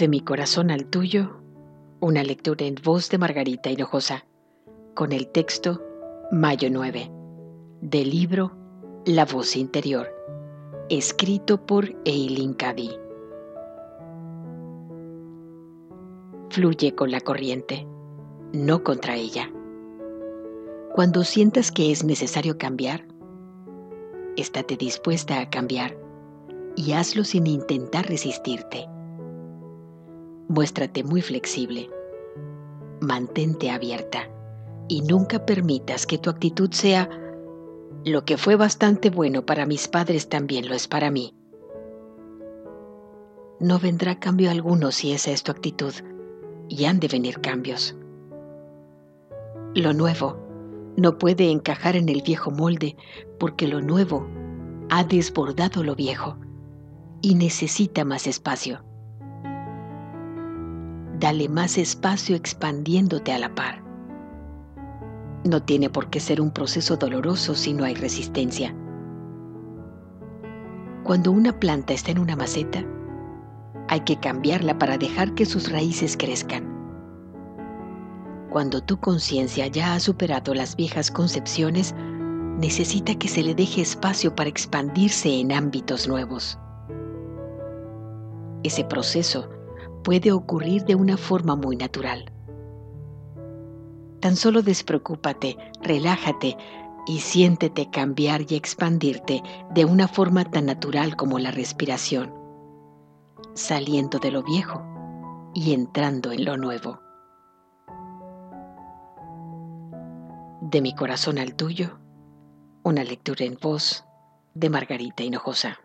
De mi corazón al tuyo, una lectura en voz de Margarita Hinojosa, con el texto Mayo 9, del libro La voz interior, escrito por Eileen Cady. Fluye con la corriente, no contra ella. Cuando sientas que es necesario cambiar, estate dispuesta a cambiar y hazlo sin intentar resistirte. Muéstrate muy flexible. Mantente abierta y nunca permitas que tu actitud sea lo que fue bastante bueno para mis padres también lo es para mí. No vendrá cambio alguno si esa es tu actitud y han de venir cambios. Lo nuevo no puede encajar en el viejo molde porque lo nuevo ha desbordado lo viejo y necesita más espacio. Dale más espacio expandiéndote a la par. No tiene por qué ser un proceso doloroso si no hay resistencia. Cuando una planta está en una maceta, hay que cambiarla para dejar que sus raíces crezcan. Cuando tu conciencia ya ha superado las viejas concepciones, necesita que se le deje espacio para expandirse en ámbitos nuevos. Ese proceso puede ocurrir de una forma muy natural. Tan solo despreocúpate, relájate y siéntete cambiar y expandirte de una forma tan natural como la respiración, saliendo de lo viejo y entrando en lo nuevo. De mi corazón al tuyo, una lectura en voz de Margarita Hinojosa.